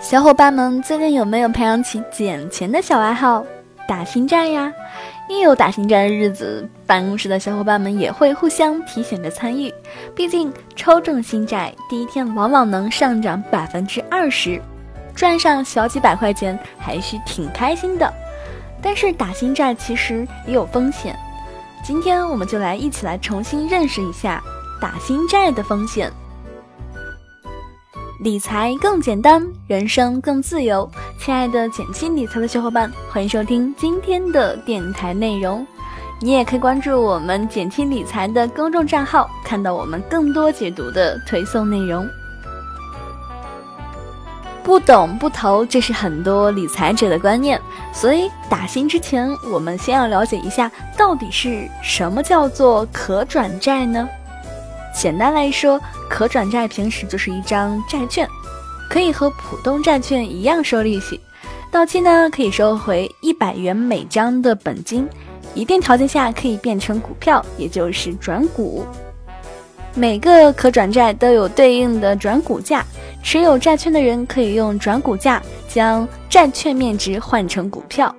小伙伴们最近有没有培养起捡钱的小爱好，打新债呀？一有打新债的日子，办公室的小伙伴们也会互相提醒着参与。毕竟抽中新债第一天往往能上涨百分之二十，赚上小几百块钱还是挺开心的。但是打新债其实也有风险，今天我们就来一起来重新认识一下打新债的风险。理财更简单，人生更自由。亲爱的减轻理财的小伙伴，欢迎收听今天的电台内容。你也可以关注我们减轻理财的公众账号，看到我们更多解读的推送内容。不懂不投，这是很多理财者的观念。所以打新之前，我们先要了解一下，到底是什么叫做可转债呢？简单来说，可转债平时就是一张债券，可以和普通债券一样收利息，到期呢可以收回一百元每张的本金，一定条件下可以变成股票，也就是转股。每个可转债都有对应的转股价，持有债券的人可以用转股价将债券面值换成股票。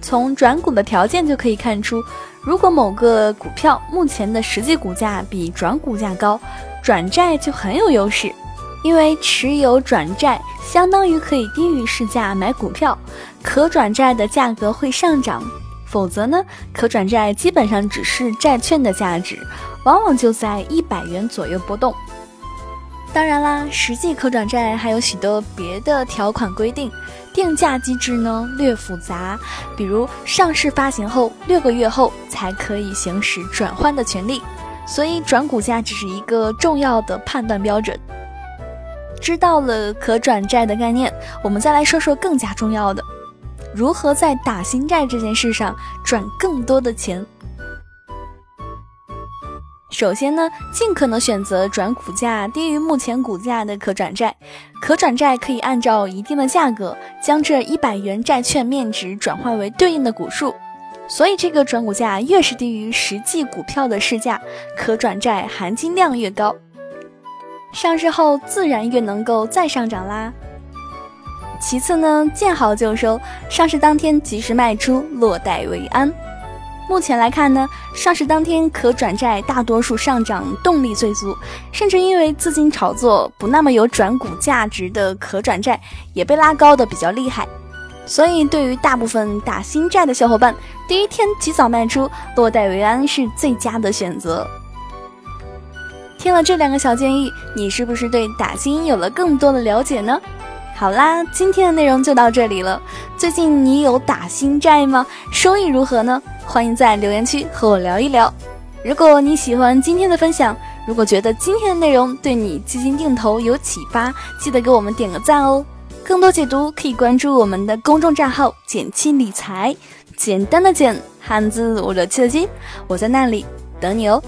从转股的条件就可以看出。如果某个股票目前的实际股价比转股价高，转债就很有优势，因为持有转债相当于可以低于市价买股票，可转债的价格会上涨。否则呢，可转债基本上只是债券的价值，往往就在一百元左右波动。当然啦，实际可转债还有许多别的条款规定，定价机制呢略复杂，比如上市发行后六个月后才可以行使转换的权利，所以转股价只是一个重要的判断标准。知道了可转债的概念，我们再来说说更加重要的，如何在打新债这件事上赚更多的钱。首先呢，尽可能选择转股价低于目前股价的可转债。可转债可以按照一定的价格，将这一百元债券面值转换为对应的股数。所以这个转股价越是低于实际股票的市价，可转债含金量越高，上市后自然越能够再上涨啦。其次呢，见好就收，上市当天及时卖出，落袋为安。目前来看呢，上市当天可转债大多数上涨动力最足，甚至因为资金炒作不那么有转股价值的可转债也被拉高的比较厉害。所以对于大部分打新债的小伙伴，第一天及早卖出，落袋为安是最佳的选择。听了这两个小建议，你是不是对打新有了更多的了解呢？好啦，今天的内容就到这里了。最近你有打新债吗？收益如何呢？欢迎在留言区和我聊一聊。如果你喜欢今天的分享，如果觉得今天的内容对你基金定投有启发，记得给我们点个赞哦。更多解读可以关注我们的公众账号“简七理财”，简单的简，汉字五六七的金，我在那里等你哦。